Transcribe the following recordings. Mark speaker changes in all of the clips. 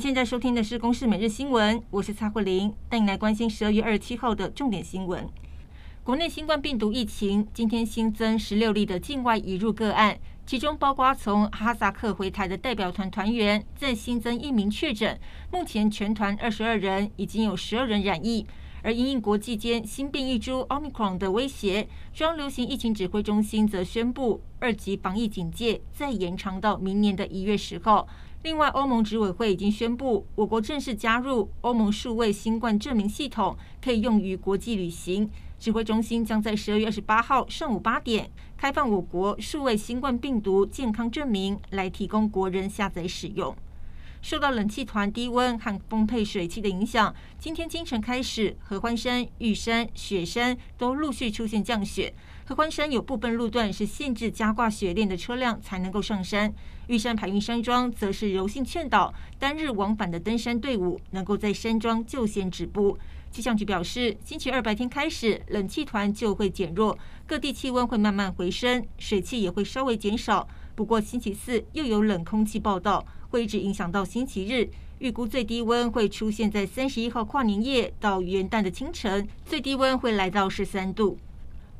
Speaker 1: 现在收听的是《公视每日新闻》，我是蔡慧玲，带你来关心十二月二十七号的重点新闻。国内新冠病毒疫情今天新增十六例的境外移入个案，其中包括从哈萨克回台的代表团团员，再新增一名确诊。目前全团二十二人，已经有十二人染疫。而因应国际间新变异株 Omicron 的威胁，中央流行疫情指挥中心则宣布二级防疫警戒再延长到明年的一月十号。另外，欧盟执委会已经宣布，我国正式加入欧盟数位新冠证明系统，可以用于国际旅行。指挥中心将在十二月二十八号上午八点开放我国数位新冠病毒健康证明，来提供国人下载使用。受到冷气团低温和丰沛水汽的影响，今天清晨开始，合欢山、玉山、雪山都陆续出现降雪。合欢山有部分路段是限制加挂雪链的车辆才能够上山，玉山排云山庄则是柔性劝导，单日往返的登山队伍能够在山庄就先止步。气象局表示，星期二白天开始，冷气团就会减弱，各地气温会慢慢回升，水汽也会稍微减少。不过星期四又有冷空气报道。会一直影响到星期日，预估最低温会出现在三十一号跨年夜到元旦的清晨，最低温会来到十三度。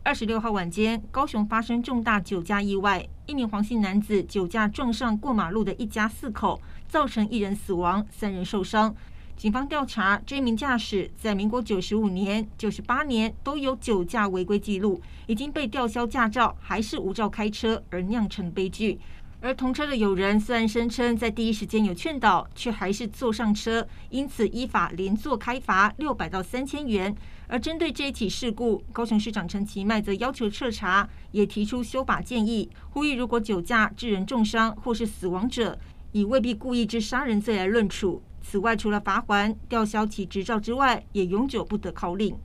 Speaker 1: 二十六号晚间，高雄发生重大酒驾意外，一名黄姓男子酒驾撞上过马路的一家四口，造成一人死亡，三人受伤。警方调查，这名驾驶在民国九十五年、九十八年都有酒驾违规记录，已经被吊销驾照，还是无照开车，而酿成悲剧。而同车的友人虽然声称在第一时间有劝导，却还是坐上车，因此依法连坐开罚六百到三千元。而针对这一起事故，高雄市长陈其迈则要求彻查，也提出修法建议，呼吁如果酒驾致人重伤或是死亡者，以未必故意之杀人罪来论处。此外，除了罚锾、吊销其执照之外，也永久不得考领。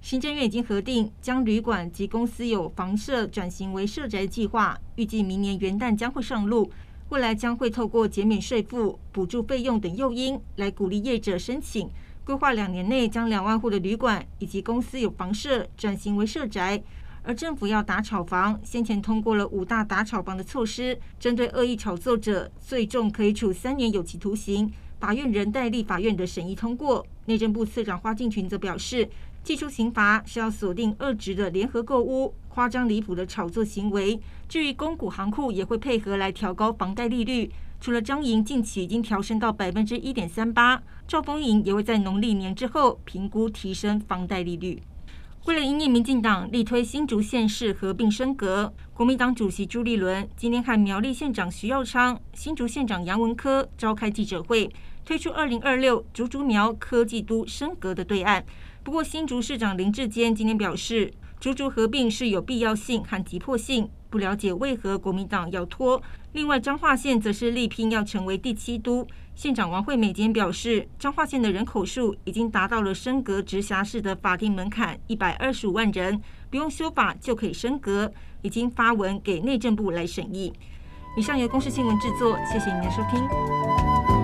Speaker 1: 行政院已经核定将旅馆及公司有房舍转型为社宅计划，预计明年元旦将会上路。未来将会透过减免税负、补助费用等诱因，来鼓励业者申请。规划两年内将两万户的旅馆以及公司有房舍转型为社宅。而政府要打炒房，先前通过了五大打炒房的措施，针对恶意炒作者，最重可以处三年有期徒刑。法院仍待立法院的审议通过。内政部次长花敬群则表示。祭出刑罚是要锁定恶质的联合购屋、夸张离谱的炒作行为。至于公股行库也会配合来调高房贷利率。除了彰银近期已经调升到百分之一点三八，兆丰银也会在农历年之后评估提升房贷利率。为了因应民进党力推新竹县市合并升格，国民党主席朱立伦今天和苗栗县长徐耀昌、新竹县长杨文科召开记者会，推出二零二六竹竹苗科技都升格的对案。不过，新竹市长林志坚今天表示，竹竹合并是有必要性和急迫性，不了解为何国民党要拖。另外，彰化县则是力拼要成为第七都。县长王惠美今天表示，彰化县的人口数已经达到了升格直辖市的法定门槛一百二十五万人，不用修法就可以升格，已经发文给内政部来审议。以上由公视新闻制作，谢谢您的收听。